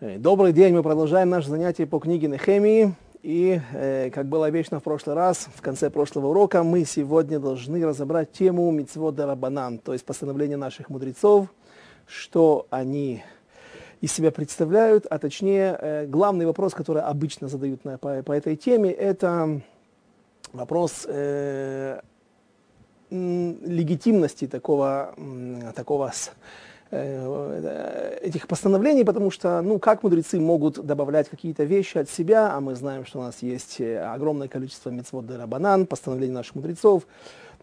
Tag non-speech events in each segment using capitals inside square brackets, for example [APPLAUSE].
Э, добрый день, мы продолжаем наше занятие по книге Нехемии. И, э, как было обещано в прошлый раз, в конце прошлого урока, мы сегодня должны разобрать тему Мицвод Дарабанан, то есть постановление наших мудрецов, что они из себя представляют, а точнее, э, главный вопрос, который обычно задают на, по, по этой теме, это вопрос э, легитимности такого, такого этих постановлений, потому что, ну, как мудрецы могут добавлять какие-то вещи от себя, а мы знаем, что у нас есть э, огромное количество мецвод банан, постановлений наших мудрецов,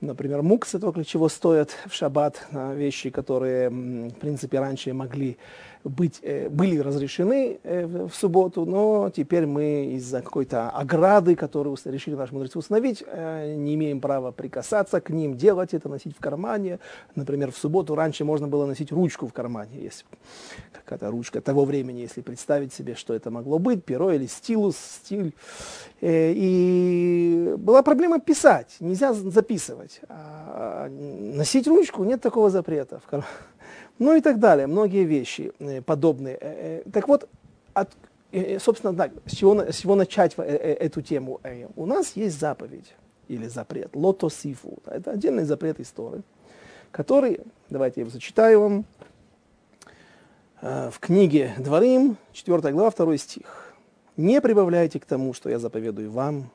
например, мукс, только чего стоят в шаббат, вещи, которые, в принципе, раньше могли быть, э, были разрешены э, в субботу, но теперь мы из-за какой-то ограды, которую решили наши мудрецы установить, э, не имеем права прикасаться к ним, делать это, носить в кармане. Например, в субботу раньше можно было носить ручку в кармане, если какая-то ручка того времени, если представить себе, что это могло быть, перо или стилус, стиль. И была проблема писать, нельзя записывать. А носить ручку нет такого запрета в кармане ну и так далее, многие вещи э, подобные. Э, э, так вот, от, собственно, так, с, чего, с чего начать эту тему? У нас есть заповедь или запрет, лотосифу. Это отдельный запрет истории, который, давайте я его зачитаю вам, в книге Дворим, 4 глава, 2 стих. «Не прибавляйте к тому, что я заповедую вам,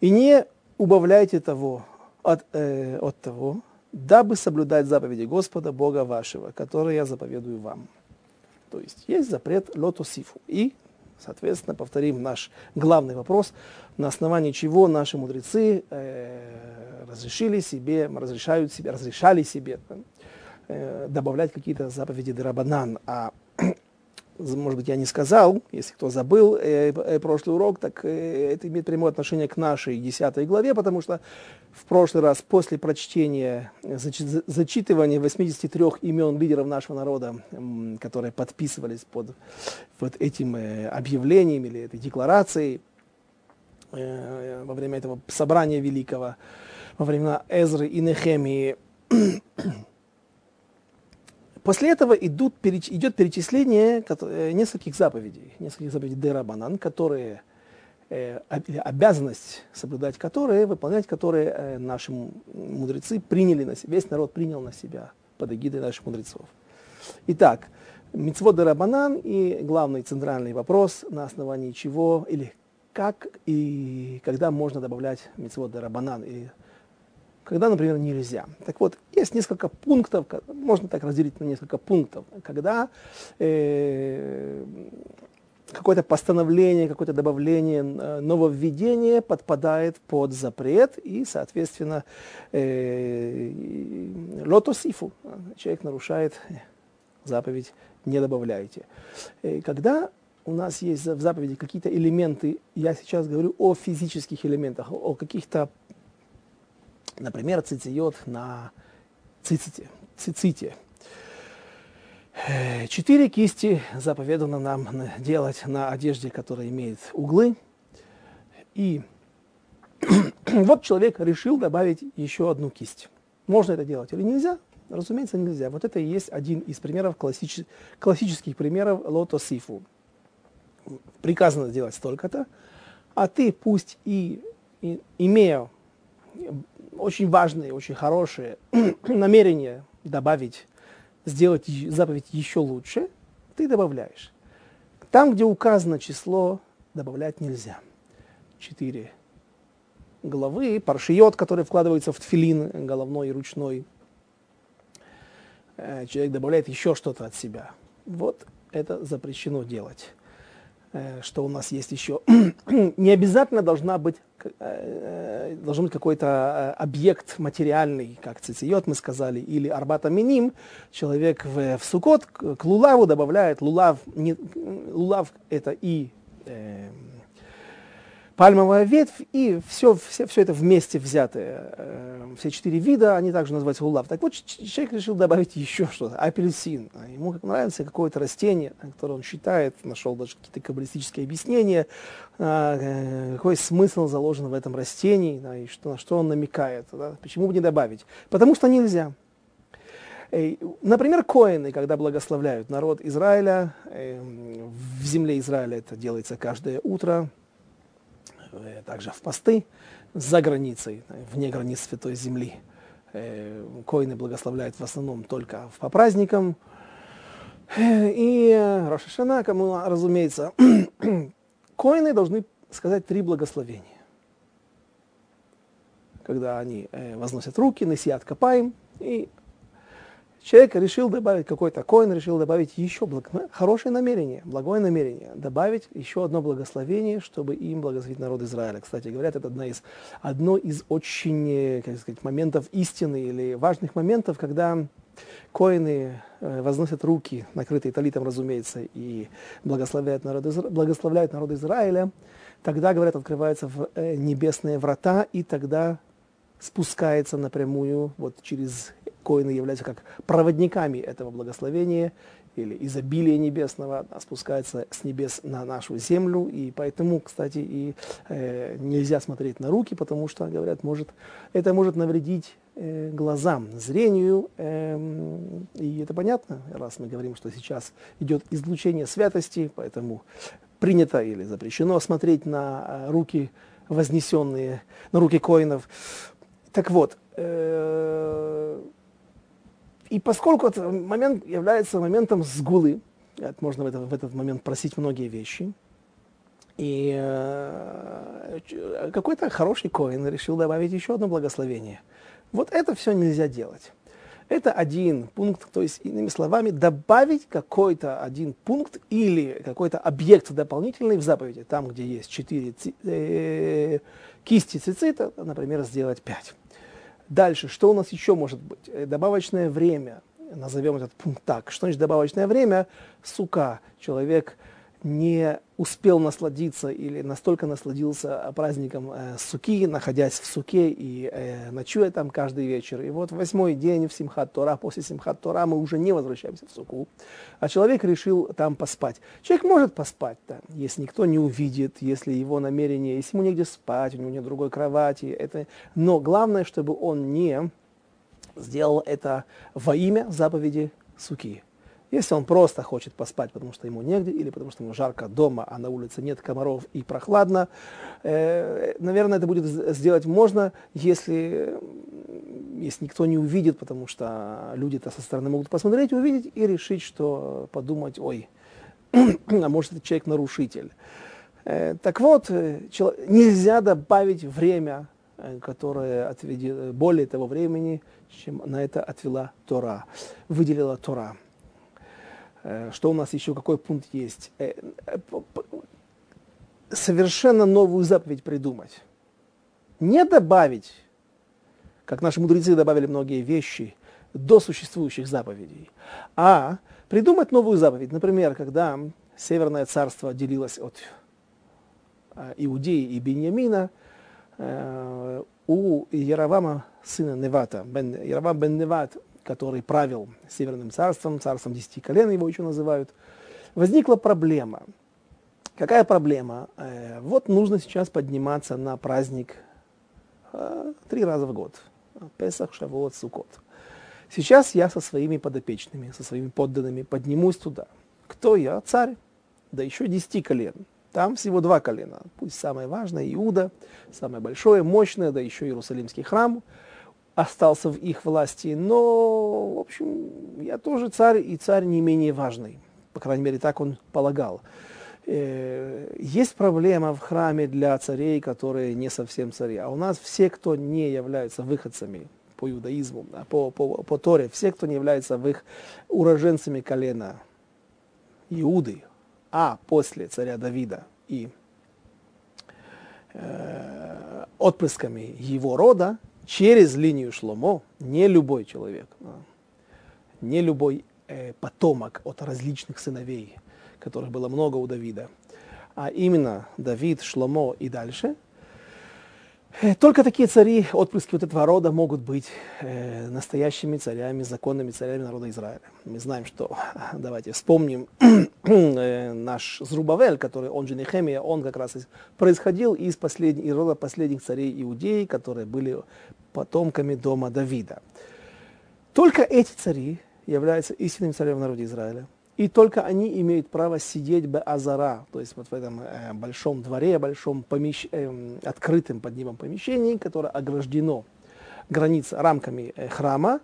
и не убавляйте того от, э, от того, дабы соблюдать заповеди Господа, Бога вашего, которые я заповедую вам. То есть есть запрет лотосифу. И, соответственно, повторим наш главный вопрос, на основании чего наши мудрецы э, разрешили себе, разрешают себе, разрешали себе э, добавлять какие-то заповеди Дерабанан. А может быть, я не сказал, если кто забыл э, э, прошлый урок, так э, это имеет прямое отношение к нашей десятой главе, потому что в прошлый раз после прочтения, зачи, зачитывания 83 имен лидеров нашего народа, э, которые подписывались под вот этим э, объявлением или этой декларацией э, во время этого собрания великого, во времена Эзры и Нехемии, После этого идут, идет перечисление э, нескольких заповедей, нескольких заповедей Дерабанан, которые э, обязанность соблюдать которые, выполнять которые э, наши мудрецы приняли на себя, весь народ принял на себя под эгидой наших мудрецов. Итак, Мицвод Дерабанан и главный центральный вопрос, на основании чего или как и когда можно добавлять Мицвод Дерабанан или когда, например, нельзя. Так вот, есть несколько пунктов, можно так разделить на несколько пунктов, когда э, какое-то постановление, какое-то добавление, э, нововведение подпадает под запрет и, соответственно, э, лотосифу. Человек нарушает заповедь «не добавляйте». Э, когда у нас есть в заповеди какие-то элементы, я сейчас говорю о физических элементах, о каких-то Например, цитиот на циците, циците. Э, четыре кисти заповедано нам делать на одежде, которая имеет углы. И [CLEARS THROAT] вот человек решил добавить еще одну кисть. Можно это делать или нельзя? Разумеется, нельзя. Вот это и есть один из примеров, классич... классических примеров лотосифу. Приказано сделать столько-то, а ты пусть и, и имея очень важные, очень хорошие [CLEARS THROAT] намерения добавить, сделать заповедь еще лучше, ты добавляешь. Там, где указано число, добавлять нельзя. Четыре головы, паршиот, который вкладывается в тфилин головной и ручной. Э, человек добавляет еще что-то от себя. Вот это запрещено делать. Э, что у нас есть еще. [CLEARS THROAT] Не обязательно должна быть, должен быть какой-то объект материальный, как цициот мы сказали, или арбата миним. Человек в, в сукот к лулаву добавляет, лулав, не, лулав это и э, пальмовая ветвь и все, все, все это вместе взятое, э, все четыре вида, они также называются лулав. Так вот, человек решил добавить еще что-то, апельсин. Ему нравится какое-то растение, которое он считает, нашел даже какие-то каббалистические объяснения, э, какой смысл заложен в этом растении, да, и что, на что он намекает. Почему бы не добавить? Потому что нельзя. Например, коины, когда благословляют народ Израиля, в земле Израиля это делается каждое утро, также в посты, за границей, вне границ Святой Земли. Коины благословляют в основном только по праздникам. И Рошашана, кому, разумеется, [CLEARS THROAT] коины должны сказать три благословения. Когда они возносят руки, насият копаем, и Человек решил добавить какой-то коин, решил добавить еще благо... хорошее намерение, благое намерение, добавить еще одно благословение, чтобы им благословить народ Израиля. Кстати, говорят, это одна из, одно из очень, как сказать, моментов истины или важных моментов, когда коины э, возносят руки, накрытые талитом, разумеется, и благословляют народ, Изра... благословляют народ Израиля, тогда, говорят, открываются в э, небесные врата, и тогда спускается напрямую вот через коины являются как проводниками этого благословения или изобилия небесного, спускается с небес на нашу землю, и поэтому, кстати, и э, нельзя смотреть на руки, потому что, говорят, может, это может навредить э, глазам, зрению, э, и это понятно, раз мы говорим, что сейчас идет излучение святости, поэтому принято или запрещено смотреть на э, руки вознесенные, на руки коинов. Так вот, э, и поскольку этот момент является моментом сгулы, можно в, это, в этот момент просить многие вещи, и э, какой-то хороший коин решил добавить еще одно благословение. Вот это все нельзя делать. Это один пункт, то есть, иными словами, добавить какой-то один пункт или какой-то объект дополнительный в заповеди, там, где есть четыре э, кисти цицита, например, сделать пять. Дальше, что у нас еще может быть? Э, добавочное время. Назовем этот пункт так. Что значит добавочное время? Сука. Человек не успел насладиться или настолько насладился праздником э, суки, находясь в суке и э, ночуя там каждый вечер. И вот восьмой день в Симхат Тора, после Симхат Тора мы уже не возвращаемся в суку, а человек решил там поспать. Человек может поспать там, если никто не увидит, если его намерение, если ему негде спать, у него нет другой кровати. Это... Но главное, чтобы он не сделал это во имя заповеди суки. Если он просто хочет поспать, потому что ему негде, или потому что ему жарко дома, а на улице нет комаров и прохладно, э, наверное, это будет сделать можно, если, если никто не увидит, потому что люди-то со стороны могут посмотреть, увидеть и решить, что подумать, ой, [CLEARS THROAT] а может, это человек нарушитель. Э, так вот, э, нельзя добавить время, э, которое отведи, более того времени, чем на это отвела Тора, выделила Тора. Э, что у нас еще, какой пункт есть? Э, э, совершенно новую заповедь придумать. Не добавить, как наши мудрецы добавили многие вещи до существующих заповедей, а придумать новую заповедь. Например, когда Северное царство делилось от Иудеи и Беньямина, у Яровама, сына Невата, бен, Яровам бен Неват, который правил Северным царством, царством десяти колен его еще называют, возникла проблема. Какая проблема? Э, вот нужно сейчас подниматься на праздник э, три раза в год. Песах, Шавуот, Сукот. Сейчас я со своими подопечными, со своими подданными поднимусь туда. Кто я? Царь. Да еще десяти колен. Там всего два колена. Пусть самое важное Иуда, самое большое, мощное, да еще Иерусалимский храм – остался в их власти. Но, в общем, я тоже царь, и царь не менее важный. По крайней мере, так он полагал. Э, есть проблема в храме для царей, которые не совсем цари. А у нас все, кто не являются выходцами по иудаизму, по, по, по Торе, все, кто не является в их уроженцами колена Иуды, а после царя Давида и э, отпрысками его рода, через линию Шломо не любой человек, а, не любой э, потомок от различных сыновей, которых было много у Давида, а именно Давид, Шломо и дальше – Э, только такие цари, отпрыски вот этого рода, могут быть э, настоящими царями, законными царями народа Израиля. Мы знаем, что, давайте вспомним, [CLEARS THROAT] э, наш Зрубавель, который, он же Нехемия, он как раз происходил из, последних, из рода последних царей Иудеи, которые были потомками дома Давида. Только эти цари являются истинным царем народе Израиля. И только они имеют право сидеть бы азара, то есть вот в этом э, большом дворе, большом помещ... э, открытым под небом помещении, которое ограждено границ рамками э, храма.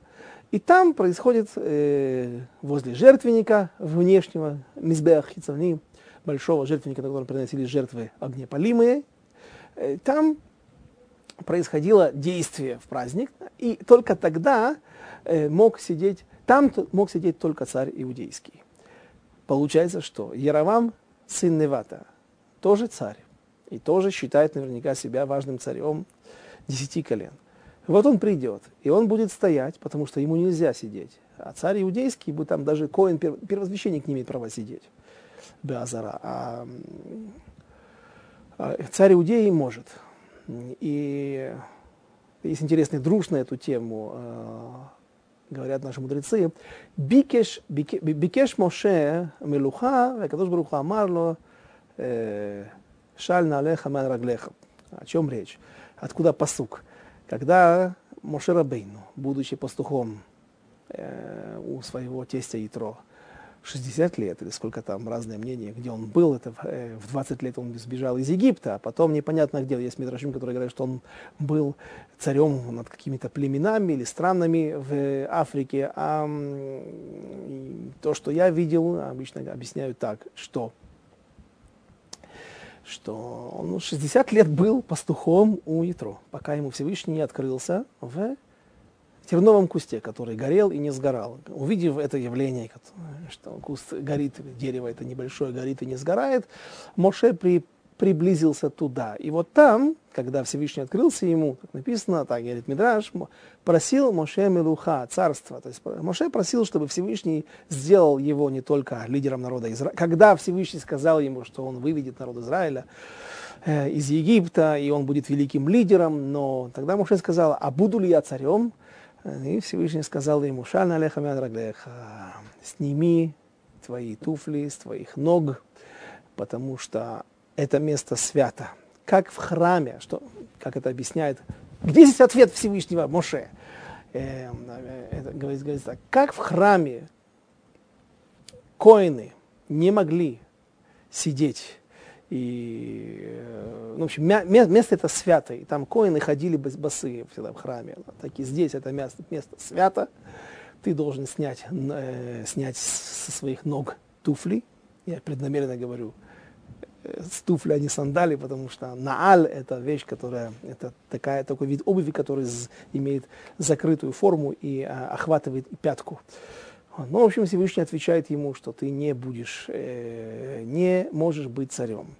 И там происходит э, возле жертвенника внешнего, мизбех хицавни, большого жертвенника, на котором приносили жертвы огнепалимые, э, там происходило действие в праздник, и только тогда э, мог сидеть, там мог сидеть только царь иудейский. Получается, что Яровам, сын Невата, тоже царь, и тоже считает наверняка себя важным царем десяти колен. Вот он придет, и он будет стоять, потому что ему нельзя сидеть. А царь иудейский, бы там даже Коин, первосвященник, не имеет права сидеть. Беазара. А, а царь иудеи может. И есть интересный друж на эту тему, а, говорят наши мудрецы. Бикеш, бикеш Моше мелуха, Кадош Баруха Амарло, э, шаль налеха ман раглеха. О чем речь? Откуда посук? Когда Моше Рабейну, будучи пастухом э, у своего тестя Итро, 60 лет, или сколько там, разные мнения, где он был, это э, в 20 лет он сбежал из Египта, а потом непонятно где, есть Мидрашим, который говорит, что он был царем над какими-то племенами или странами в Африке, а то, что я видел, обычно объясняю так, что что он 60 лет был пастухом у Ятро, пока ему Всевышний не открылся в терновом кусте, который горел и не сгорал. Увидев это явление, что куст горит, дерево это небольшое горит и не сгорает, Моше при, приблизился туда. И вот там, когда Всевышний открылся ему, как написано, так говорит Мидраш, просил Моше Мелуха, царство. То есть Моше просил, чтобы Всевышний сделал его не только лидером народа Израиля. Когда Всевышний сказал ему, что он выведет народ Израиля, э, из Египта, и он будет великим лидером, но тогда Моше сказал, а буду ли я царем? И Всевышний сказал ему, «Шаль налеха раглеха, сними твои туфли с твоих ног, потому что это место свято. Как в храме, что, как это объясняет, где здесь ответ Всевышнего Моше? Э, это говорится, говорится так, как в храме коины не могли сидеть и, э, ну, в общем, место это святое. Там коины ходили босые всегда в храме. Так и здесь это место, место свято. Ты должен снять, э, снять со своих ног туфли. Я преднамеренно говорю, э, с туфли, а не сандали, потому что нааль – это вещь, которая, это такая, такой вид обуви, который имеет закрытую форму и а, охватывает пятку. Ну, в общем, Всевышний отвечает ему, что ты не будешь, э, не можешь быть царем.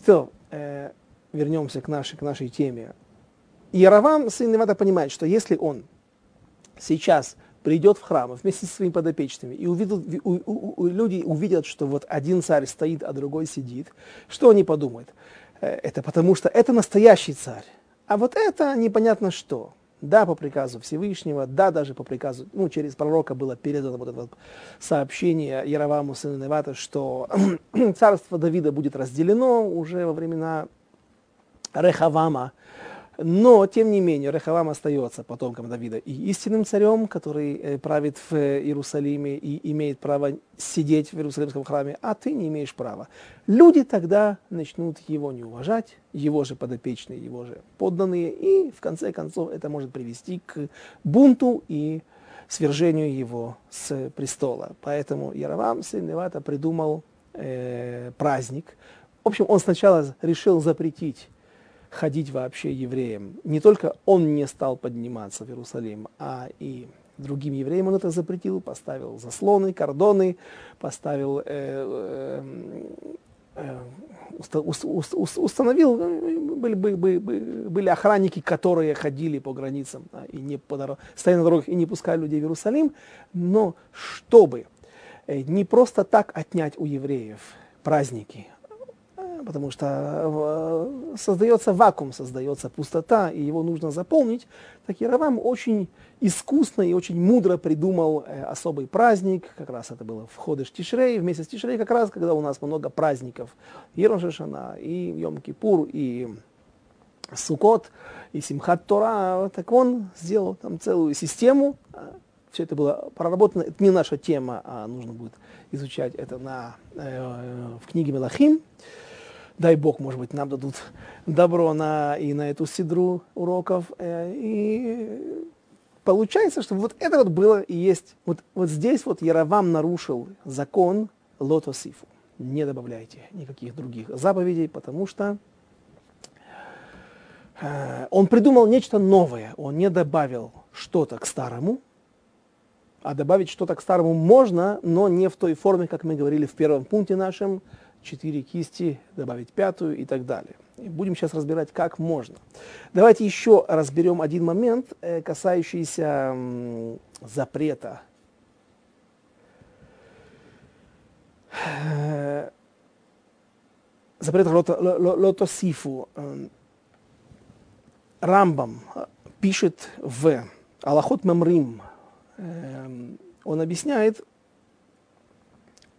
Все, э, вернемся к нашей, к нашей теме. Яровам, сын Невата, понимает, что если он сейчас придет в храм вместе со своими подопечными, и увидят, у, у, у, люди увидят, что вот один царь стоит, а другой сидит, что они подумают? Э, это потому что это настоящий царь, а вот это непонятно что. Да, по приказу Всевышнего, да, даже по приказу, ну, через пророка было передано вот это вот сообщение Яроваму, сыну Невата, что [CLEARS THROAT] царство Давида будет разделено уже во времена Рехавама, но, тем не менее, Рехавам остается потомком Давида и истинным царем, который э, правит в Иерусалиме и имеет право сидеть в Иерусалимском храме, а ты не имеешь права. Люди тогда начнут его не уважать, его же подопечные, его же подданные, и в конце концов это может привести к бунту и свержению его с престола. Поэтому Яровам, сын Невата, придумал э, праздник. В общем, он сначала решил запретить ходить вообще евреям. Не только он не стал подниматься в Иерусалим, а и другим евреям он это запретил, поставил заслоны, кордоны, поставил, э, э, э, установил, были, были, были охранники, которые ходили по границам да, и не по дорог, стояли на дорогах и не пускали людей в Иерусалим, но чтобы э, не просто так отнять у евреев праздники, потому что э, создается вакуум, создается пустота, и его нужно заполнить. Так Яровам очень искусно и очень мудро придумал э, особый праздник, как раз это было в Ходыш Тишрей, вместе с Тишрей как раз, когда у нас много праздников, и Рошашана, и Йом-Кипур, и Сукот, и Симхат Тора, так он сделал там целую систему, все это было проработано. Это не наша тема, а нужно будет изучать это на, э, в книге Мелахим. Дай Бог, может быть, нам дадут добро на, и на эту сидру уроков. Э, и получается, что вот это вот было и есть. Вот, вот здесь вот Яровам нарушил закон Лотосифу. Не добавляйте никаких других заповедей, потому что э, он придумал нечто новое. Он не добавил что-то к старому, а добавить что-то к старому можно, но не в той форме, как мы говорили в первом пункте нашем, четыре кисти, добавить пятую и так далее. И будем сейчас разбирать, как можно. Давайте еще разберем один момент, э, касающийся запрета. Э, запрет лотосифу. Эм, Рамбам пишет в Аллахот Мемрим, эм, он объясняет,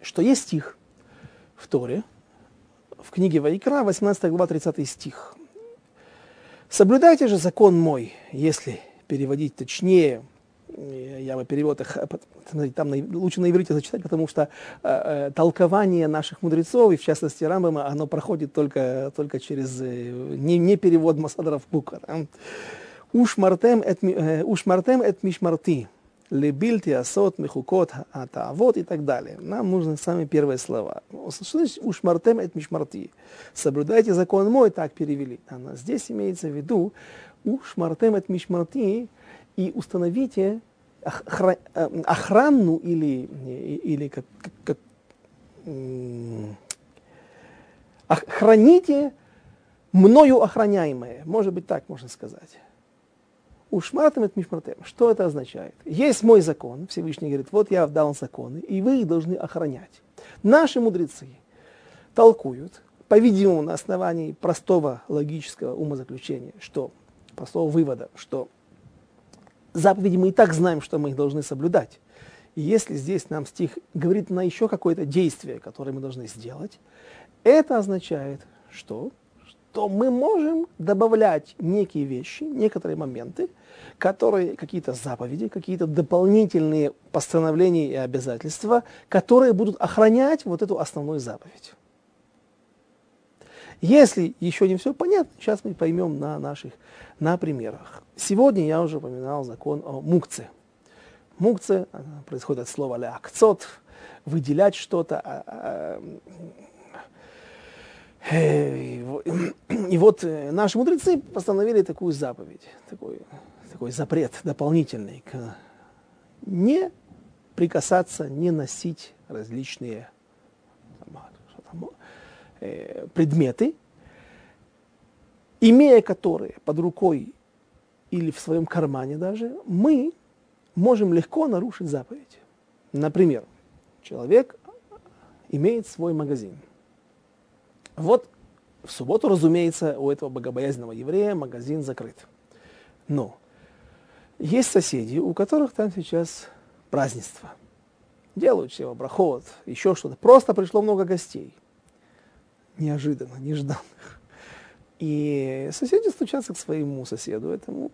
что есть стих в Торе, в книге Вайкра, 18 глава, 30 стих. «Соблюдайте же закон мой, если переводить точнее, я бы перевод их, там лучше на иврите зачитать, потому что э, э, толкование наших мудрецов, и в частности Рамбама, оно проходит только, только через э, не, не перевод Масадаров Кука. Уж мартем эт мишмарти, лебильти асот мехукот атавот и так далее. Нам нужны самые первые слова. Что значит уж мартем эт мишмарти? Соблюдайте закон мой, так перевели. А здесь имеется в виду уж мартем эт мишмарти и установите э, охрану или, или как, как, храните мною охраняемое. Может быть, так можно сказать. Ушмартем это мишмартем. Что это означает? Есть мой закон, Всевышний говорит, вот я дал законы, и вы их должны охранять. Наши мудрецы толкуют, по-видимому, на основании простого логического умозаключения, что, простого вывода, что заповеди мы и так знаем, что мы их должны соблюдать. И если здесь нам стих говорит на еще какое-то действие, которое мы должны сделать, это означает, что то мы можем добавлять некие вещи, некоторые моменты, которые, какие-то заповеди, какие-то дополнительные постановления и обязательства, которые будут охранять вот эту основную заповедь. Если еще не все понятно, сейчас мы поймем на наших на примерах. Сегодня я уже упоминал закон о мукце. Мукце происходит от слова ляакцот, выделять что-то, а, а, и вот э, наши мудрецы постановили такую заповедь, такой, такой запрет дополнительный, к не прикасаться, не носить различные там, э, предметы, имея которые под рукой или в своем кармане даже, мы можем легко нарушить заповедь. Например, человек имеет свой магазин – вот в субботу, разумеется, у этого богобоязненного еврея магазин закрыт. Но есть соседи, у которых там сейчас празднество. Делают все брахот, еще что-то. Просто пришло много гостей. Неожиданно, нежданных. И соседи стучатся к своему соседу, этому,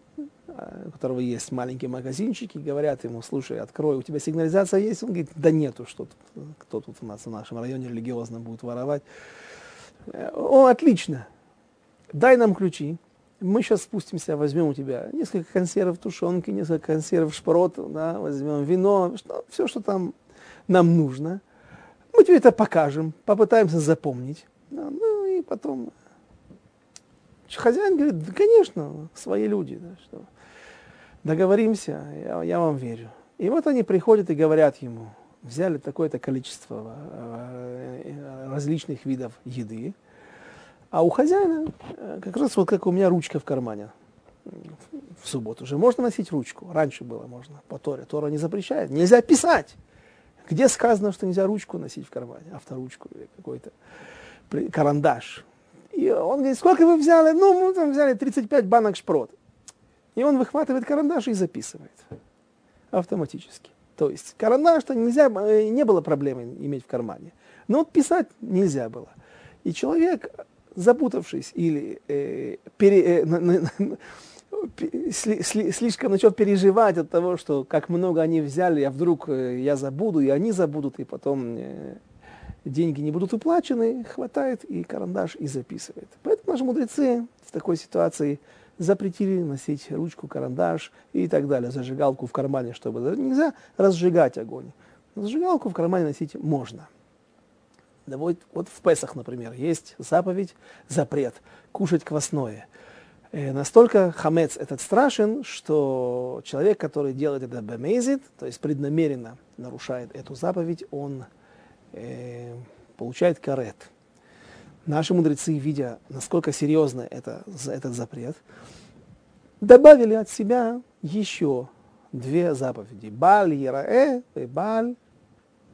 а, у которого есть маленькие магазинчики, говорят ему, слушай, открой, у тебя сигнализация есть? Он говорит, да нету, что тут, кто тут у нас в нашем районе религиозно будет воровать. О, отлично. Дай нам ключи. Мы сейчас спустимся, возьмем у тебя несколько консервов тушенки, несколько консервов шпрот, да, возьмем вино, что, все, что там нам нужно. Мы тебе это покажем, попытаемся запомнить. Да, ну и потом хозяин говорит, да, конечно, свои люди, да, что договоримся, я, я вам верю. И вот они приходят и говорят ему, взяли такое-то количество э, различных видов еды, а у хозяина э, как раз вот как у меня ручка в кармане в субботу уже можно носить ручку. Раньше было можно по Торе. Тора не запрещает. Нельзя писать. Где сказано, что нельзя ручку носить в кармане, авторучку или какой-то карандаш. И он говорит, сколько вы взяли? Ну, мы там взяли 35 банок шпрот. И он выхватывает карандаш и записывает автоматически. То есть карандаш-то нельзя, э, не было проблемы иметь в кармане. Но вот писать нельзя было. И человек, запутавшись или э, пере, э, слишком начнет переживать от того, что как много они взяли, а вдруг э, я забуду, и они забудут, и потом э, деньги не будут уплачены, хватает и карандаш и записывает. Поэтому наши мудрецы в такой ситуации запретили носить ручку, карандаш и так далее, зажигалку в кармане, чтобы нельзя разжигать огонь. Зажигалку в кармане носить можно. Да вот, вот в Песах, например, есть заповедь, запрет кушать квасное. Э, настолько хамец этот страшен, что человек, который делает это бемезит, то есть преднамеренно нарушает эту заповедь, он э, получает карет. Наши мудрецы, видя, насколько серьезно это, этот запрет, добавили от себя еще две заповеди. Баль Яраэ и Баль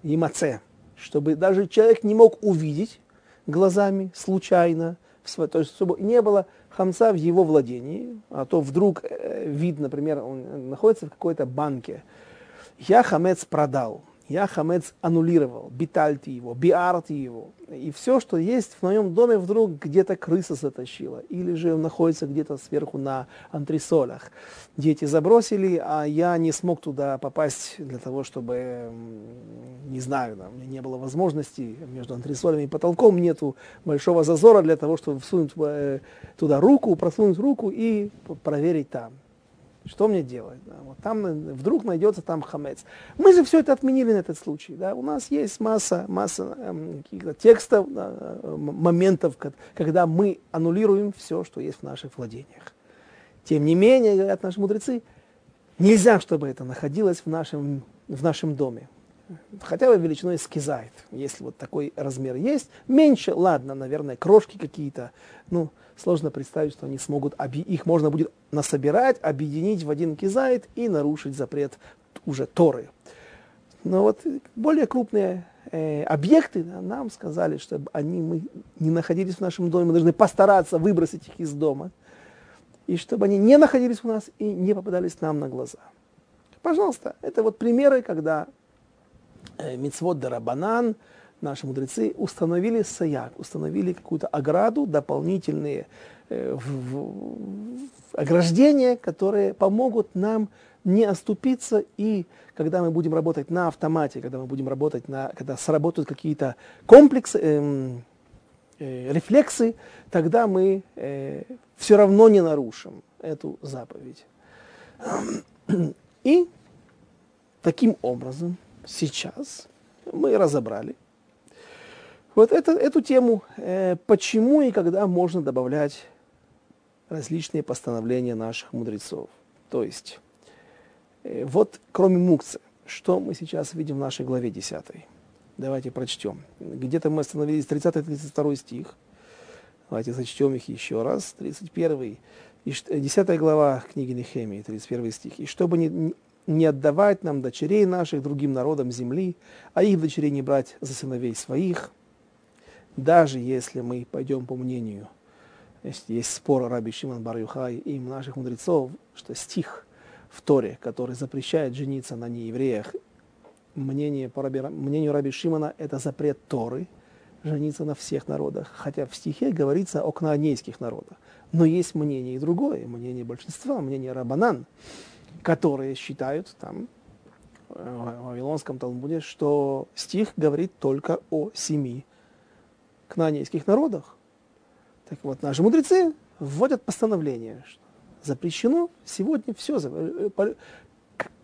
Имаце. Чтобы даже человек не мог увидеть глазами случайно, то есть чтобы не было хамца в его владении, а то вдруг э, вид, например, он находится в какой-то банке. Я хамец продал, я хамец аннулировал, битальти его, биарти его. И все, что есть в моем доме, вдруг где-то крыса затащила. Или же он находится где-то сверху на антресолях. Дети забросили, а я не смог туда попасть для того, чтобы, не знаю, у меня не было возможности между антресолями и потолком, нету большого зазора для того, чтобы всунуть э, туда руку, просунуть руку и проверить там. Что мне делать? Да? Вот там вдруг найдется там хамец. Мы же все это отменили на этот случай. Да? У нас есть масса, масса эм, текстов, да, э, моментов, когда мы аннулируем все, что есть в наших владениях. Тем не менее, говорят наши мудрецы, нельзя, чтобы это находилось в нашем, в нашем доме. Хотя бы величиной скизайт, если вот такой размер есть. Меньше, ладно, наверное, крошки какие-то. Ну, сложно представить, что они смогут, их можно будет насобирать, объединить в один кизайт и нарушить запрет уже Торы. Но вот более крупные э, объекты да, нам сказали, чтобы они мы не находились в нашем доме, мы должны постараться выбросить их из дома, и чтобы они не находились у нас и не попадались нам на глаза. Пожалуйста, это вот примеры, когда э, Мицвод Дарабанан, наши мудрецы установили саяк, установили какую-то ограду, дополнительные э, в, в, ограждения, которые помогут нам не оступиться, и когда мы будем работать на автомате, когда мы будем работать на, когда сработают какие-то комплексы, э, э, рефлексы, тогда мы э, все равно не нарушим эту заповедь. И таким образом сейчас мы разобрали вот это, эту тему, э, почему и когда можно добавлять различные постановления наших мудрецов. То есть, э, вот кроме мукцы, что мы сейчас видим в нашей главе 10. Давайте прочтем. Где-то мы остановились 30-32 стих. Давайте зачтем их еще раз. 31 и 10 глава книги Нехемии, 31 стих. «И чтобы не, не отдавать нам дочерей наших другим народам земли, а их дочерей не брать за сыновей своих, даже если мы пойдем по мнению, есть, есть спор Раби Шимон Бар и наших мудрецов, что стих в Торе, который запрещает жениться на неевреях, мнение по Раби, мнению Раби Шимона это запрет Торы, жениться на всех народах, хотя в стихе говорится о кнаанейских народах. Но есть мнение и другое, мнение большинства, мнение Рабанан, которые считают там в Вавилонском Талмуде, что стих говорит только о семи кнанейских народах. Так вот, наши мудрецы вводят постановление, что запрещено сегодня все, э,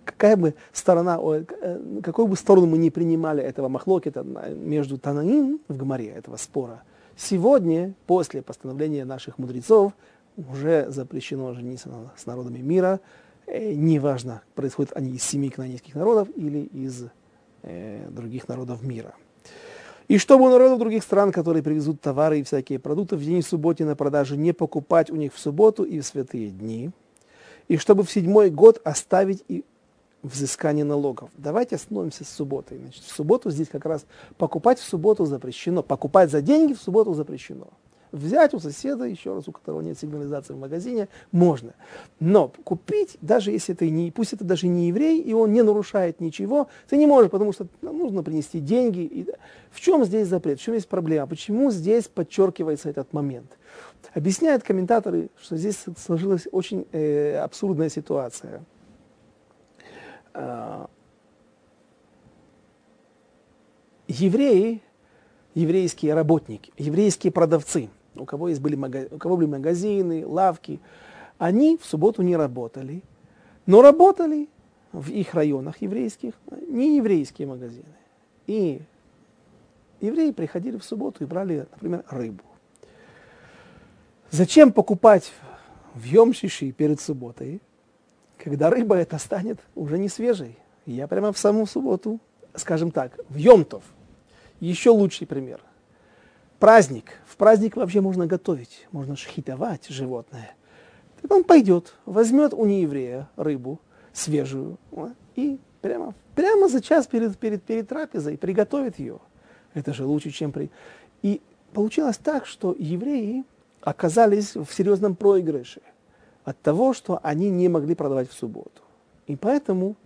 какая бы сторона, э, какую бы сторону мы не принимали этого махлокета между Танаим в Гамаре, этого спора, сегодня, после постановления наших мудрецов, уже запрещено жениться с народами мира, э, неважно, происходят они из семи кнанейских народов или из э, других народов мира. И чтобы у народов других стран, которые привезут товары и всякие продукты в день субботе на продажу, не покупать у них в субботу и в святые дни. И чтобы в седьмой год оставить и взыскание налогов. Давайте остановимся с субботой. Значит, в субботу здесь как раз покупать в субботу запрещено. Покупать за деньги в субботу запрещено взять у соседа, еще раз, у которого нет сигнализации в магазине, можно. Но купить, даже если это не, пусть это даже не еврей, и он не нарушает ничего, ты не можешь, потому что нам нужно принести деньги. И, в чем здесь запрет, в чем есть проблема? Почему здесь подчеркивается этот момент? Объясняют комментаторы, что здесь сложилась очень э, абсурдная ситуация. Э, евреи, еврейские работники, еврейские продавцы, у кого, есть были, у кого были магазины, лавки, они в субботу не работали, но работали в их районах еврейских, не еврейские магазины. И евреи приходили в субботу и брали, например, рыбу. Зачем покупать в Йомшиши перед субботой, когда рыба эта станет уже не свежей? Я прямо в саму субботу, скажем так, в Йомтов. Еще лучший пример. Праздник. В праздник вообще можно готовить, можно шхитовать животное. Так он пойдет, возьмет у нееврея рыбу свежую и прямо, прямо за час перед, перед, перед трапезой приготовит ее. Это же лучше, чем при... И получилось так, что евреи оказались в серьезном проигрыше от того, что они не могли продавать в субботу. И поэтому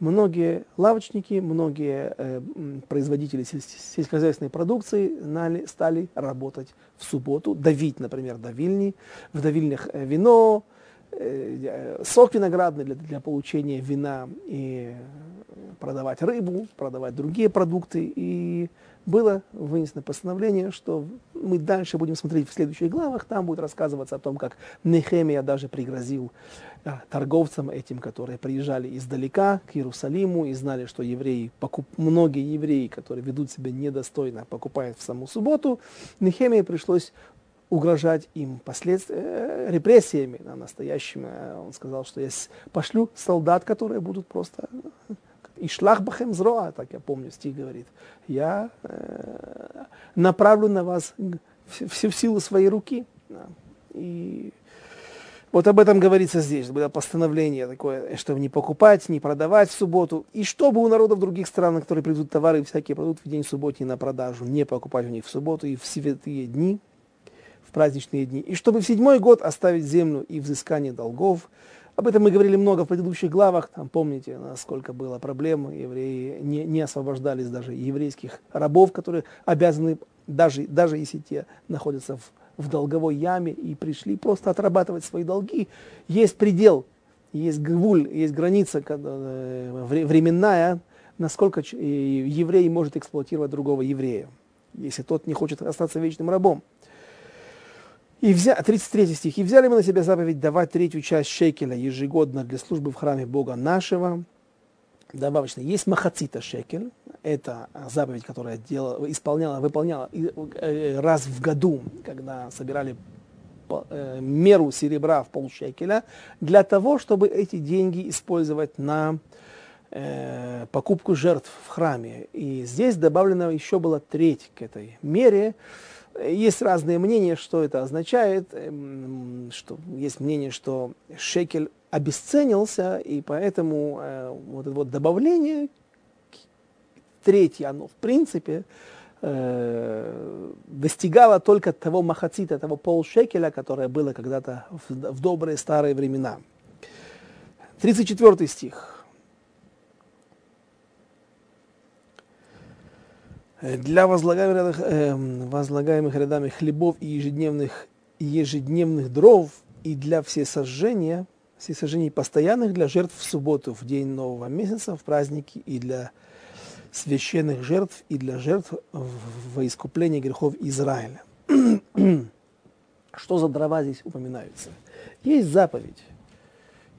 многие лавочники, многие э, производители сельскохозяйственной продукции знали, стали работать в субботу, давить, например, давильни, в давильнях э, вино, э, сок виноградный для, для получения вина и продавать рыбу, продавать другие продукты. И было вынесено постановление, что мы дальше будем смотреть в следующих главах, там будет рассказываться о том, как Нехемия даже пригрозил э, торговцам этим, которые приезжали издалека к Иерусалиму и знали, что евреи, покуп... многие евреи, которые ведут себя недостойно, покупают в саму субботу, Нехемии пришлось угрожать им последствиями, э, репрессиями на настоящими. Он сказал, что я пошлю солдат, которые будут просто и шлах бахем зроа, так я помню, стих говорит. Я э, направлю на вас всю силу своей руки. Да. И вот об этом говорится здесь. Было постановление такое, чтобы не покупать, не продавать в субботу. И чтобы у народов других стран, которые придут товары всякие продукты в день субботний на продажу, не покупать у них в субботу и в святые дни, в праздничные дни. И чтобы в седьмой год оставить землю и взыскание долгов, об этом мы говорили много в предыдущих главах. Там помните, насколько было проблем. Евреи не, не освобождались даже еврейских рабов, которые обязаны, даже, даже если те находятся в, в долговой яме и пришли просто отрабатывать свои долги. Есть предел, есть гвуль, есть граница э, временная, насколько еврей может эксплуатировать другого еврея, если тот не хочет остаться вечным рабом. И взя... 33 стих. «И взяли мы на себя заповедь давать третью часть шекеля ежегодно для службы в храме Бога нашего». Добавочно. Есть махацита шекель. Это заповедь, которая делала, исполняла, выполняла э, раз в году, когда собирали э, меру серебра в полшекеля, для того, чтобы эти деньги использовать на э, покупку жертв в храме. И здесь добавлено еще была треть к этой мере. Есть разные мнения, что это означает. Эм, что есть мнение, что шекель обесценился, и поэтому э, вот это вот добавление, третье, оно в принципе э, достигало только того махацита, того полшекеля, которое было когда-то в, в добрые старые времена. 34 стих. Для возлагаемых, э, возлагаемых рядами хлебов и ежедневных, ежедневных дров и для всесожжения, всесожжений постоянных для жертв в субботу, в день нового месяца, в праздники и для священных жертв и для жертв во искупление грехов Израиля. [CLEARS THROAT] Что за дрова здесь упоминаются? Есть заповедь.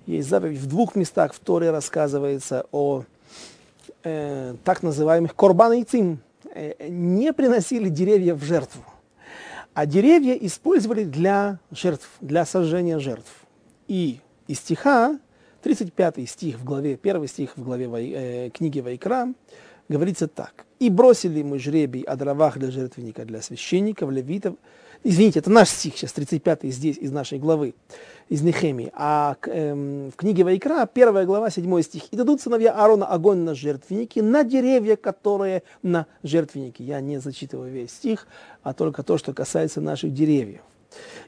Есть заповедь. В двух местах в Торе рассказывается о э, так называемых корбан и цим, Э, не приносили деревья в жертву, а деревья использовали для жертв, для сожжения жертв. И из стиха, 35 стих в главе, первый стих в главе э, книги Вайкра, говорится так. «И бросили мы жребий о дровах для жертвенника, для священников, левитов». Извините, это наш стих сейчас, 35 здесь, из нашей главы из Нехемии. А эм, в книге Вайкра, первая глава, седьмой стих. «И дадут сыновья Аарона огонь на жертвенники, на деревья, которые на жертвенники». Я не зачитываю весь стих, а только то, что касается наших деревьев.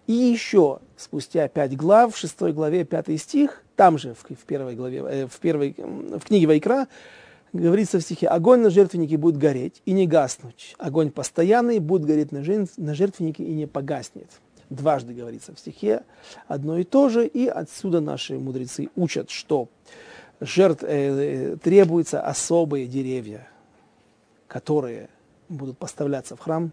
И еще, спустя пять глав, в шестой главе, пятый стих, там же, в, в первой главе, э, в, первой, в книге Вайкра, говорится в стихе, огонь на жертвеннике будет гореть и не гаснуть. Огонь постоянный будет гореть на жертвеннике и не погаснет. дважды говорится в стихе одно и то же, и отсюда наши мудрецы учат, что жертв, э, требуются особые деревья, которые будут поставляться в храм.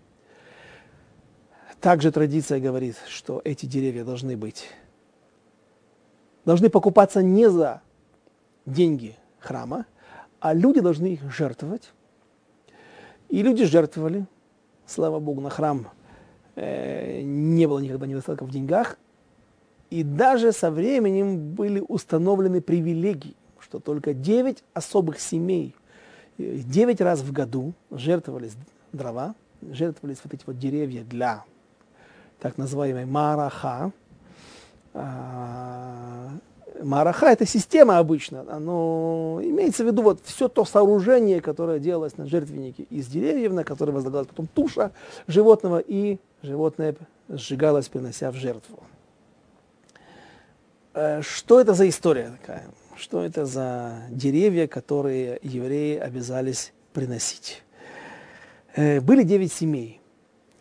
Также традиция говорит, что эти деревья должны быть, должны покупаться не за деньги храма, а люди должны их жертвовать. И люди жертвовали, слава Богу, на храм э, не было никогда недостатка в деньгах. И даже со временем были установлены привилегии, что только 9 особых семей, 9 раз в году жертвовались дрова, жертвовались вот эти вот деревья для так называемой мараха. Мараха – это система обычно, но имеется в виду вот все то сооружение, которое делалось на жертвеннике из деревьев, на которое возлагалась потом туша животного, и животное сжигалось, принося в жертву. Э, что это за история такая? Что это за деревья, которые евреи обязались приносить? Э, были девять семей.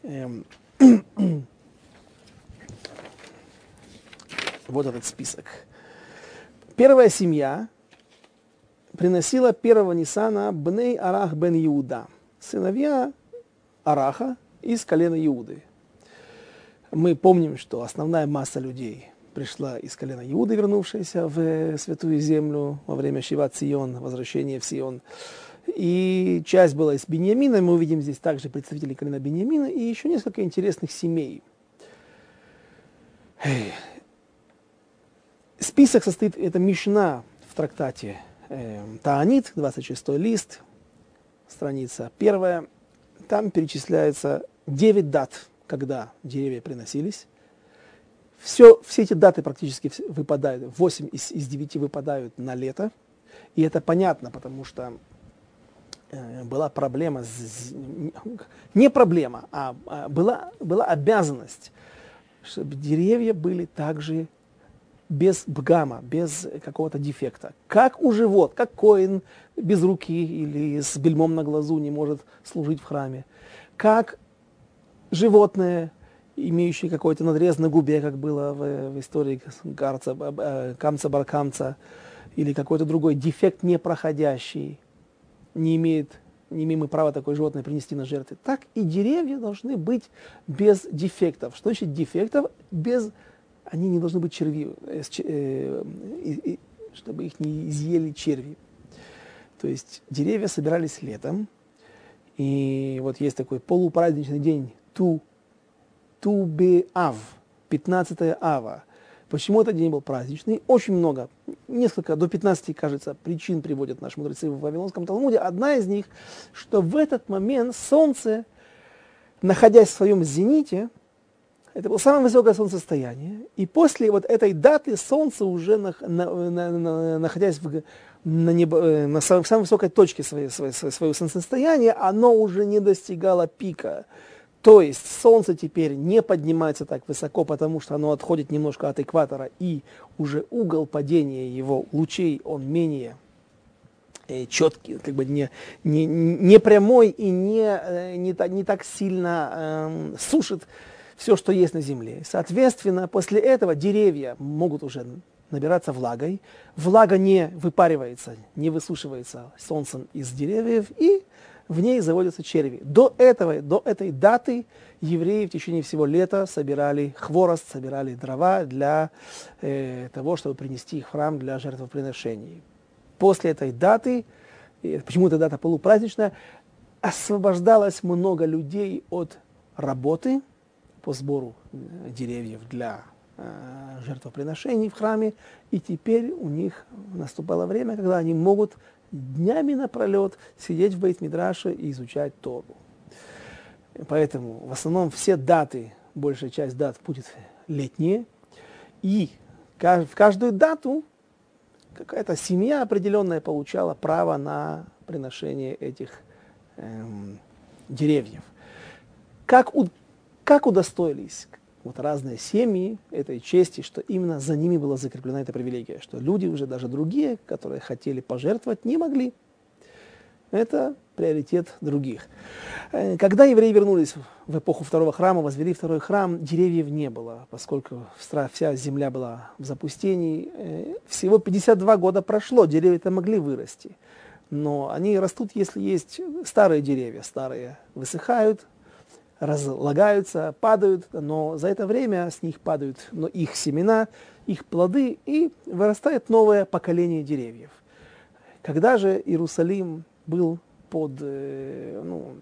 Эм, [CLEARS THROAT] вот этот список. Первая семья приносила первого Нисана Бней Арах бен Иуда, сыновья Араха из колена Иуды. Мы помним, что основная масса людей пришла из колена Иуды, вернувшаяся в Святую Землю во время Шиват Сион, возвращения в Сион. И часть была из Беньямина, мы увидим здесь также представителей колена Беньямина и еще несколько интересных семей. Список состоит, это Мишна в трактате э, Таанит, 26 лист, страница первая. Там перечисляется 9 дат, когда деревья приносились. Все, все эти даты практически выпадают, 8 из, из 9 выпадают на лето. И это понятно, потому что э, была проблема, с, не проблема, а, а была, была обязанность, чтобы деревья были также без бгама, без какого-то дефекта. Как у живот, как коин без руки или с бельмом на глазу не может служить в храме. Как животное, имеющее какой-то надрез на губе, как было в, в истории Гарца, э, Камца Баркамца, или какой-то другой дефект непроходящий, не имеет не имеем мы права такое животное принести на жертвы. Так и деревья должны быть без дефектов. Что значит дефектов? Без они не должны быть черви, э, э, чтобы их не изъели черви. То есть деревья собирались летом, и вот есть такой полупраздничный день Ту, Тубеав, 15 ава. Почему этот день был праздничный? Очень много, несколько, до 15, кажется, причин приводят наши мудрецы в Вавилонском Талмуде. Одна из них, что в этот момент солнце, находясь в своем зените, это было самое высокое солнцестояние. И после вот этой даты солнце уже, на, на, на, на, находясь в, на, небо, э, на самой, самой высокой точке своего, своего, своего солнцестояния, оно уже не достигало пика. То есть солнце теперь не поднимается так высоко, потому что оно отходит немножко от экватора, и уже угол падения его лучей, он менее э, четкий, как бы не, не, не прямой и не, э, не, так, не так сильно э, сушит все, что есть на земле. Соответственно, после этого деревья могут уже набираться влагой. Влага не выпаривается, не высушивается солнцем из деревьев, и в ней заводятся черви. До, этого, до этой даты евреи в течение всего лета собирали хворост, собирали дрова для э, того, чтобы принести их в храм для жертвоприношений. После этой даты, почему эта дата полупраздничная, освобождалось много людей от работы, по сбору э, деревьев для э, жертвоприношений в храме, и теперь у них наступало время, когда они могут днями напролет сидеть в Бейт-Мидраше и изучать Тору. Поэтому в основном все даты, большая часть дат будет летние, и в каждую дату какая-то семья определенная получала право на приношение этих эм, деревьев. Как у как удостоились вот разные семьи этой чести, что именно за ними была закреплена эта привилегия, что люди уже даже другие, которые хотели пожертвовать, не могли. Это приоритет других. Э, когда евреи вернулись в эпоху второго храма, возвели второй храм, деревьев не было, поскольку вся земля была в запустении. Э, всего 52 года прошло, деревья-то могли вырасти. Но они растут, если есть старые деревья. Старые высыхают, разлагаются, падают, но за это время с них падают но их семена, их плоды, и вырастает новое поколение деревьев. Когда же Иерусалим был под, э, ну,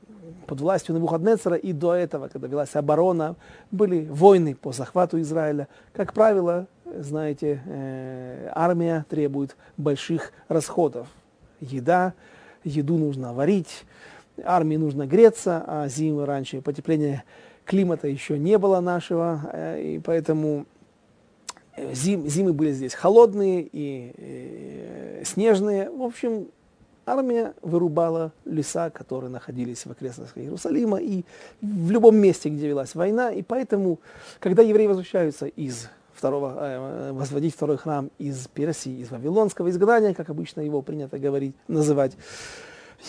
под властью Навуходнецера, и до этого, когда велась оборона, были войны по захвату Израиля. Как правило, знаете, э, армия требует больших расходов. Еда, еду нужно варить, армии нужно греться, а зимы раньше потепления климата еще не было нашего, э, и поэтому зим, зимы были здесь холодные и, и снежные. В общем, армия вырубала леса, которые находились в окрестностях Иерусалима и в любом месте, где велась война. И поэтому, когда евреи возвращаются из второго, э, возводить второй храм из Персии, из Вавилонского изгнания, как обычно его принято говорить, называть,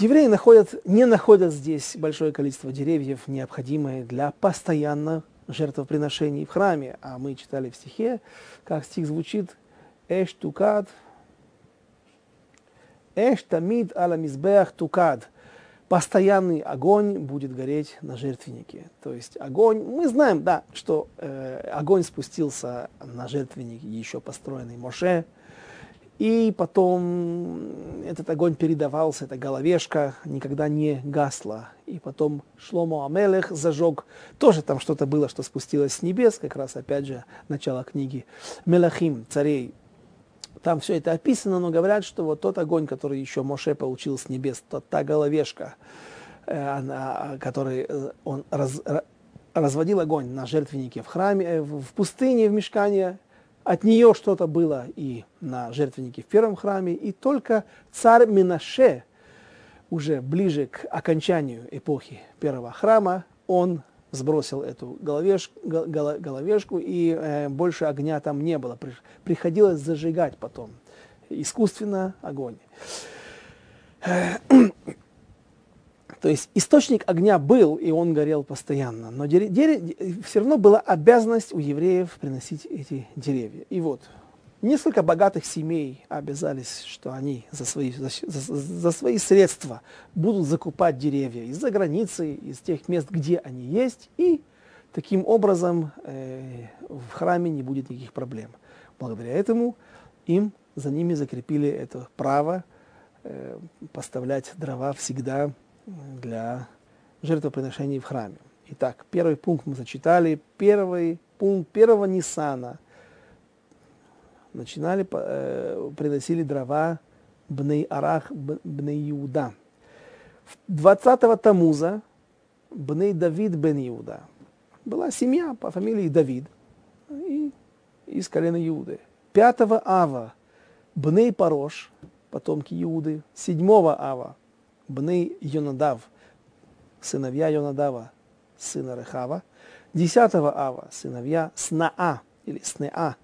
евреи находят, не находят здесь большое количество деревьев, необходимые для постоянных жертвоприношений в храме. А мы читали в стихе, как стих звучит, «Эштукат Эш тамид аля мизбех тукад. Постоянный огонь будет гореть на жертвеннике. То есть огонь, мы знаем, да, что э, огонь спустился на жертвенник, еще построенный Моше, и потом этот огонь передавался, эта головешка никогда не гасла. И потом Шломо Амелех зажег, тоже там что-то было, что спустилось с небес, как раз опять же начало книги Мелахим, царей. Там все это описано, но говорят, что вот тот огонь, который еще Моше получил с небес, тот, та головешка, э, она, который э, он раз, разводил огонь на жертвеннике в храме, э, в пустыне, в мешкане, от нее что-то было и на жертвеннике в первом храме, и только царь Минаше, уже ближе к окончанию эпохи первого храма, он сбросил эту головешку, головешку и э, больше огня там не было. Приходилось зажигать потом искусственно огонь. То есть источник огня был, и он горел постоянно. Но дере, дере, все равно была обязанность у евреев приносить эти деревья. И вот Несколько богатых семей обязались, что они за свои, за, за свои средства будут закупать деревья из-за границы, из тех мест, где они есть, и таким образом э, в храме не будет никаких проблем. Благодаря этому им за ними закрепили это право э, поставлять дрова всегда для жертвоприношений в храме. Итак, первый пункт мы зачитали. Первый пункт первого Ниссана – начинали, э, приносили дрова Бней Арах, Бней Иуда. 20-го Тамуза Бней Давид Бен Иуда. Была семья по фамилии Давид и из колена Иуды. 5 Ава Бней Парош, потомки Иуды. 7 Ава Бней Йонадав, сыновья Йонадава, сына Рехава. 10 Ава сыновья Снаа или Снеа,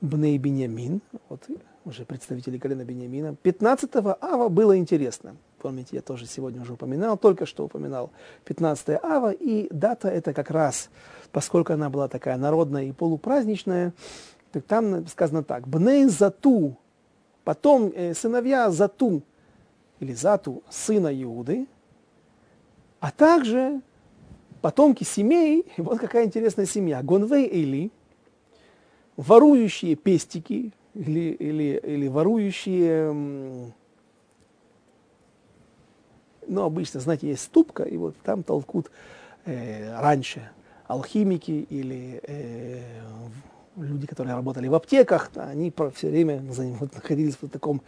Бней Беньямин, вот уже представители колена Беньямина. 15 ава было интересно. Помните, я тоже сегодня уже упоминал, только что упоминал 15 ава, и дата это как раз, поскольку она была такая народная и полупраздничная, так там сказано так, Бней Зату, потом э, сыновья Зату, или Зату, сына Иуды, а также потомки семей, [LAUGHS] вот какая интересная семья, Гонвей Эли, ворующие пестики или, или, или ворующие, ну, обычно, знаете, есть ступка, и вот там толкут э, раньше алхимики или э, люди, которые работали в аптеках, они все время находились в таком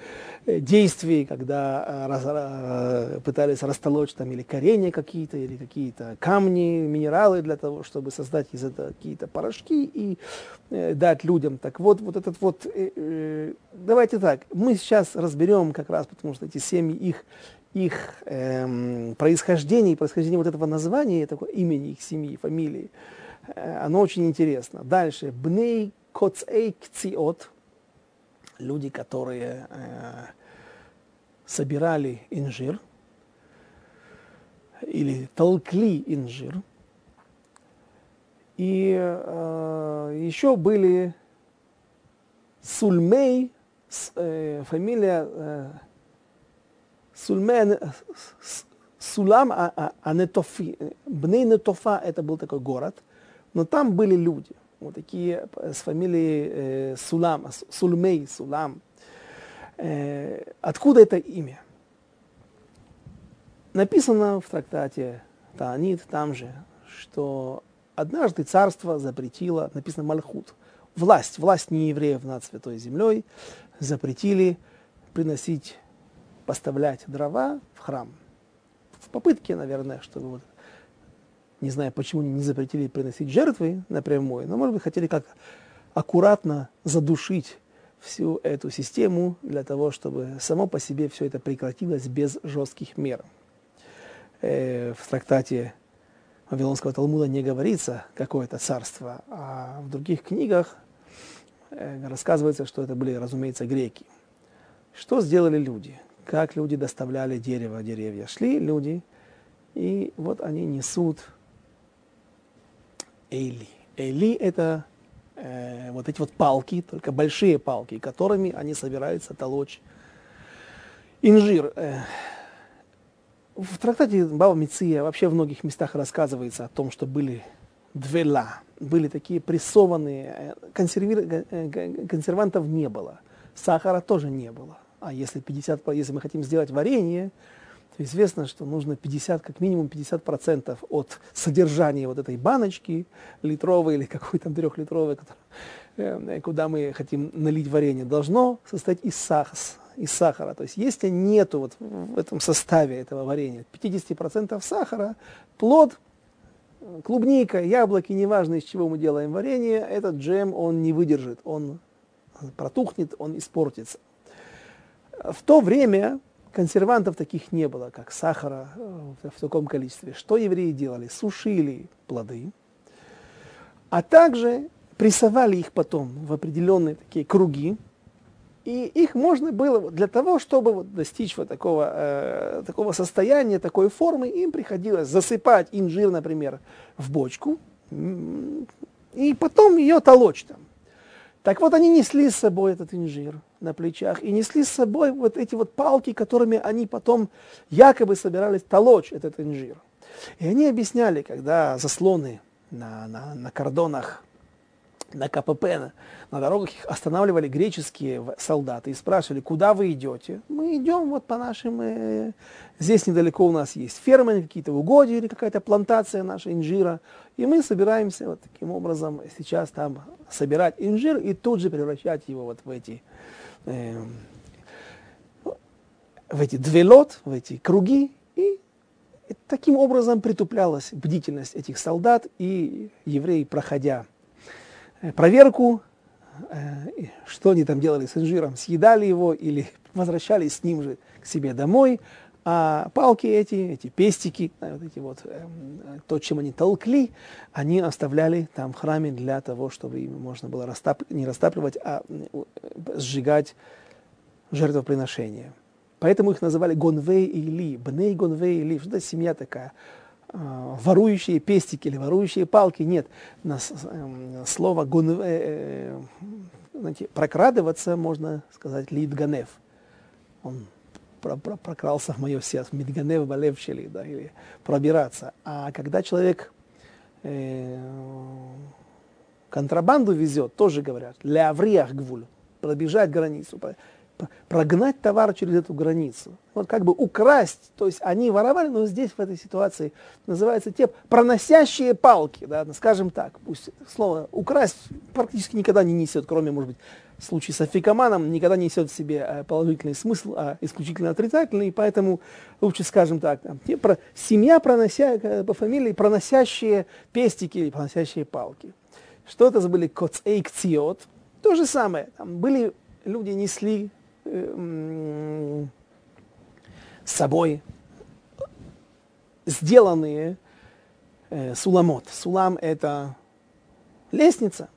э, действии, когда э, раз, э, пытались растолочь там или коренья какие-то, или какие-то камни, минералы для того, чтобы создать из этого какие-то порошки и дать людям. Так вот, вот этот вот, давайте так, мы сейчас разберем как раз, потому что эти семьи, их их эм, происхождение, происхождение вот этого названия, такого имени их семьи, фамилии, оно очень интересно. Дальше. Бней коцей кциот. Люди, которые э, собирали инжир. или толкли инжир. И э, еще были Сульмей, с, э, фамилия э, Сульмей, Сулам а, а, Анетофи. Бней Нетофа это был такой город, но там были люди, вот такие с фамилией э, Сулам, Сульмей, Сулам. Э, откуда это имя? Написано в трактате Таанит там же, что однажды царство запретило, написано Мальхут, власть, власть не евреев над Святой Землей, запретили приносить, поставлять дрова в храм. В попытке, наверное, чтобы вот, не знаю, почему не запретили приносить жертвы напрямую, но, может быть, хотели как аккуратно задушить всю эту систему для того, чтобы само по себе все это прекратилось без жестких мер. Э, в трактате Вавилонского Талмуда не говорится какое-то царство, а в других книгах э, рассказывается, что это были, разумеется, греки. Что сделали люди? Как люди доставляли дерево, деревья? Шли люди, и вот они несут Эйли. Эйли – это э, вот эти вот палки, только большие палки, которыми они собираются толочь инжир. Э, в трактате Баба Миция вообще в многих местах рассказывается о том, что были двела, были такие прессованные, э, консервир... Э, консервантов не было, сахара тоже не было. А если 50, если мы хотим сделать варенье, то известно, что нужно 50, как минимум 50% от содержания вот этой баночки литровой или какой там трехлитровой, э, куда мы хотим налить варенье, должно состоять из сахара, из сахара. То есть если нету вот в этом составе этого варенья 50% сахара, плод, клубника, яблоки, неважно из чего мы делаем варенье, этот джем он не выдержит, он протухнет, он испортится. В то время консервантов таких не было, как сахара э, в таком количестве. Что евреи делали? Сушили плоды, а также прессовали их потом в определенные такие круги, и их можно было для того, чтобы вот достичь вот такого, э, такого состояния, такой формы, им приходилось засыпать инжир, например, в бочку, и потом ее толочь там. Так вот, они несли с собой этот инжир на плечах и несли с собой вот эти вот палки, которыми они потом якобы собирались толочь этот инжир. И они объясняли, когда заслоны на, на, на кордонах на КПП, на, на дорогах их останавливали греческие солдаты и спрашивали, куда вы идете? Мы идем вот по нашим, э, здесь недалеко у нас есть фермы, какие-то угодья или какая-то плантация наша инжира, и мы собираемся вот таким образом сейчас там собирать инжир и тут же превращать его вот в эти, э, в эти двелот, в эти круги, и таким образом притуплялась бдительность этих солдат, и евреи, проходя проверку, э, что они там делали с инжиром, съедали его или [LAUGHS] возвращались с ним же к себе домой, а палки эти, эти пестики, вот эти вот, э, то, чем они толкли, они оставляли там в храме для того, чтобы им можно было растап... не растапливать, а сжигать жертвоприношения. Поэтому их называли Гонвей и Ли, Бней Гонвей и Ли, что это семья такая. А, ворующие пестики или ворующие палки. Нет, на эм, слово гун, э, э, знаете, прокрадываться можно сказать лидганев. Он про, про, прокрался в мое сердце, мидганев балевчели, да, или пробираться. А когда человек э, контрабанду везет, тоже говорят, лявриях гвуль, пробежать границу прогнать товар через эту границу. Вот как бы украсть, то есть они воровали, но здесь в этой ситуации называется те проносящие палки, да, ну, скажем так, пусть слово украсть практически никогда не несет, кроме, может быть, в случае с афикоманом, никогда не несет в себе э, положительный смысл, а исключительно отрицательный, и поэтому лучше, скажем так, там, те, про, семья пронося, э, по фамилии проносящие пестики или проносящие палки. Что это были коцейкциот? То же самое. Там были люди несли собой сделанные э, суламот. Сулам – это лестница.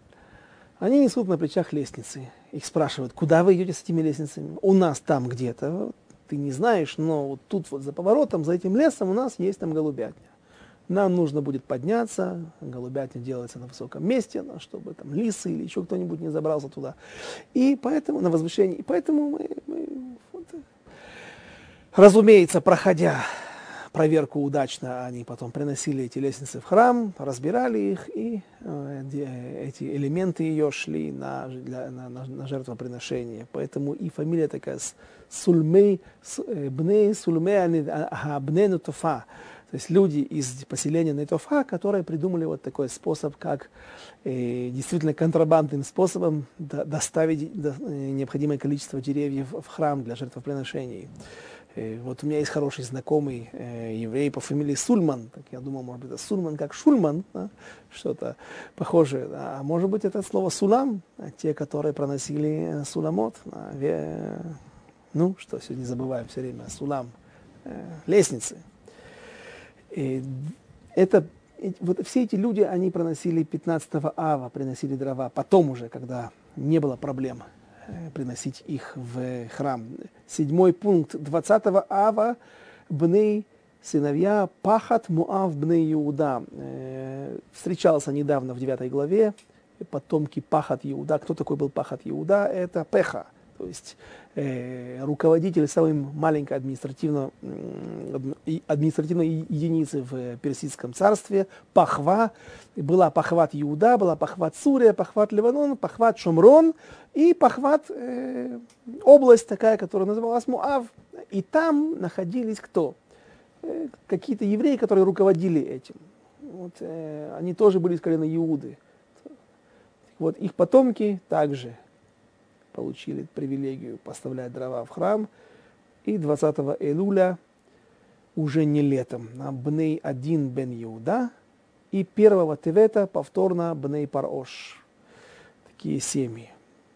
Они несут на плечах лестницы. Их спрашивают, куда вы идете с этими лестницами? У нас там где-то. ты не знаешь, но вот тут вот за поворотом, за этим лесом у нас есть там голубятня. Нам нужно будет подняться, голубятня делается на высоком месте, чтобы там лисы или еще кто-нибудь не забрался туда. И поэтому, на возвышении, и поэтому мы, мы вот, разумеется, проходя проверку удачно, они потом приносили эти лестницы в храм, разбирали их, и э, эти элементы ее шли на, для, на, на, на жертвоприношение. Поэтому и фамилия такая Сульмей, э, Бней Сульмей Абнену Тофа. То есть люди из поселения Нетофа, которые придумали вот такой способ, как э, действительно контрабандным способом до, доставить до, э, необходимое количество деревьев в храм для жертвоприношений. Э, вот у меня есть хороший знакомый э, еврей по фамилии Сульман. Так я думал, может быть, это Сульман как Шульман, да? что-то похожее. А может быть, это слово Сулам, а те, которые проносили э, Суламот. А, ну, что сегодня забываем все время, Сулам, лестницы. Это, вот все эти люди, они проносили 15 ава, приносили дрова. Потом уже, когда не было проблем Э, приносить их в храм. Седьмой пункт 20 ава бней сыновья Пахат Муав бней Иуда. Э, встречался недавно в 9 главе потомки Пахат Иуда. Кто такой был Пахат Иуда? Это Пеха, то есть э, руководитель самой маленькой административно, административной единицы в Персидском царстве, Пахва. Была Пахват Иуда, была Пахват Сурия, Пахват Ливанон, Пахват Шумрон и Пахват э, область такая, которая называлась Муав. И там находились кто? Э, какие-то евреи, которые руководили этим. Вот, э, они тоже были из колена Иуды. Вот их потомки также получили привилегию поставлять дрова в храм. И 20 Элуля, уже не летом, на Бней один бен Иуда, и первого Тевета повторно Бней Парош. Такие семьи.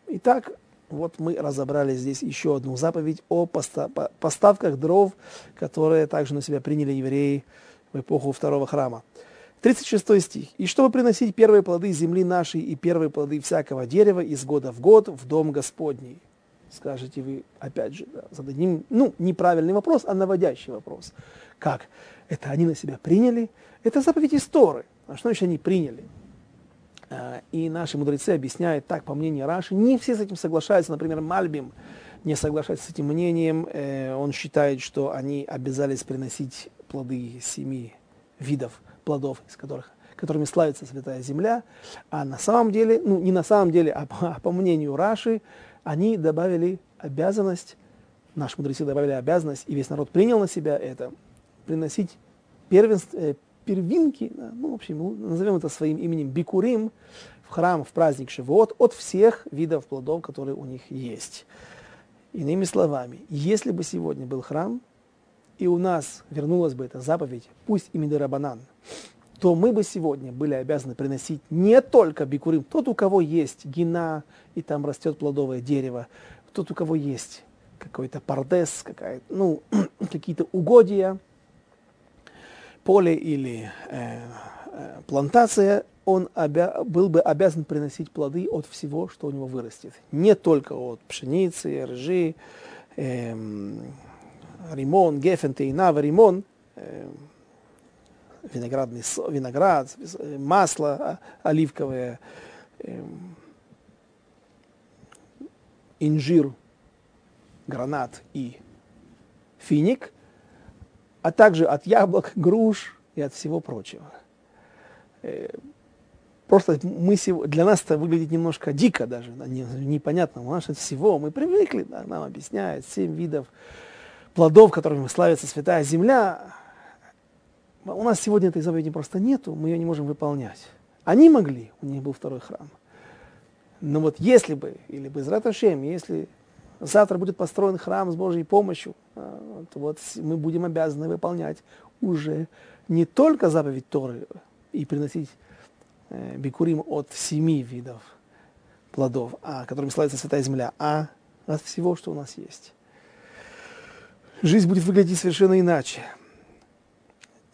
Итак, вот мы разобрали здесь еще одну заповедь о поставках дров, которые также на себя приняли евреи в эпоху второго храма. 36 стих. «И чтобы приносить первые плоды земли нашей и первые плоды всякого дерева из года в год в дом Господний». Скажете вы, опять же, да, зададим, ну, неправильный вопрос, а наводящий вопрос. Как? Это они на себя приняли? Это заповедь истории. А что значит они приняли? А, и наши мудрецы объясняют так, по мнению Раши, не все с этим соглашаются. Например, Мальбим не соглашается с этим мнением. Э, он считает, что они обязались приносить плоды семи видов плодов, из которых, которыми славится Святая Земля. А на самом деле, ну не на самом деле, а [LAUGHS] по, по мнению Раши, они добавили обязанность, наши мудрецы добавили обязанность, и весь народ принял на себя это, приносить первенство, э, первинки, ну, в общем, назовем это своим именем, бикурим, в храм, в праздник Шивот, от всех видов плодов, которые у них есть. Иными словами, если бы сегодня был храм, и у нас вернулась бы эта заповедь, пусть и Мидерабанан, то мы бы сегодня были обязаны приносить не только бикурим, тот, у кого есть гина, и там растет плодовое дерево, тот, у кого есть какой-то пардес, какая ну, [CLEARS THROAT] какие-то угодья, поле или э, э, плантация, он обя был бы обязан приносить плоды от всего, что у него вырастет. Не только от пшеницы, ржи, э, римон, гефен, тейнава, римон, э, виноградный виноград, масло а, оливковое, э, инжир, гранат и финик, а также от яблок, груш и от всего прочего. Э, просто мы для нас это выглядит немножко дико даже, непонятно, у нас от всего, мы привыкли, нам объясняют семь видов плодов, которыми славится святая земля, у нас сегодня этой заповеди просто нету, мы ее не можем выполнять. Они могли, у них был второй храм. Но вот если бы, или бы из Раташем, если завтра будет построен храм с Божьей помощью, а, то вот мы будем обязаны выполнять уже не только заповедь Торы и приносить э, бикурим от семи видов плодов, а, которыми славится Святая Земля, а от всего, что у нас есть жизнь будет выглядеть совершенно иначе.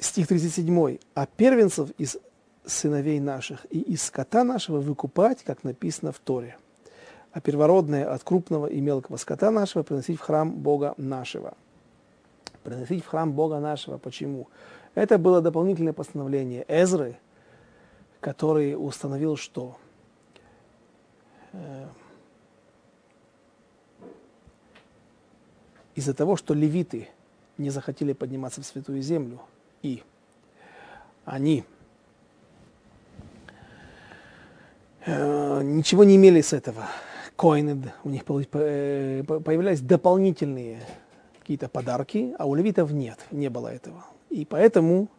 Стих 37. «А первенцев из сыновей наших и из скота нашего выкупать, как написано в Торе, а первородное от крупного и мелкого скота нашего приносить в храм Бога нашего». приносить в храм Бога нашего. Почему? Это было дополнительное постановление Эзры, который установил, что э, из-за того, что левиты не захотели подниматься в святую землю, и они э, ничего не имели с этого. Коины, у них э, появлялись дополнительные какие-то подарки, а у левитов нет, не было этого. И поэтому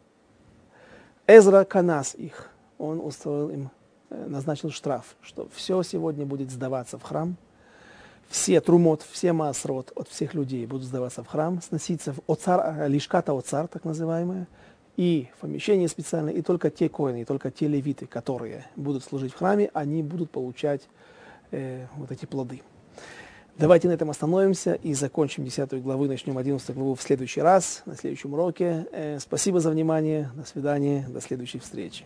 Эзра Канас их, он устроил им, э, назначил штраф, что все сегодня будет сдаваться в храм, все трумот, все маасрот от всех людей будут сдаваться в храм, сноситься в оцар, лишката оцар, так называемое, и в помещение специальное, и только те коины, и только те левиты, которые будут служить в храме, они будут получать э, вот эти плоды. Давайте на этом остановимся и закончим 10 главу, начнем 11 главу в следующий раз, на следующем уроке. Э, спасибо за внимание, до свидания, до следующей встречи.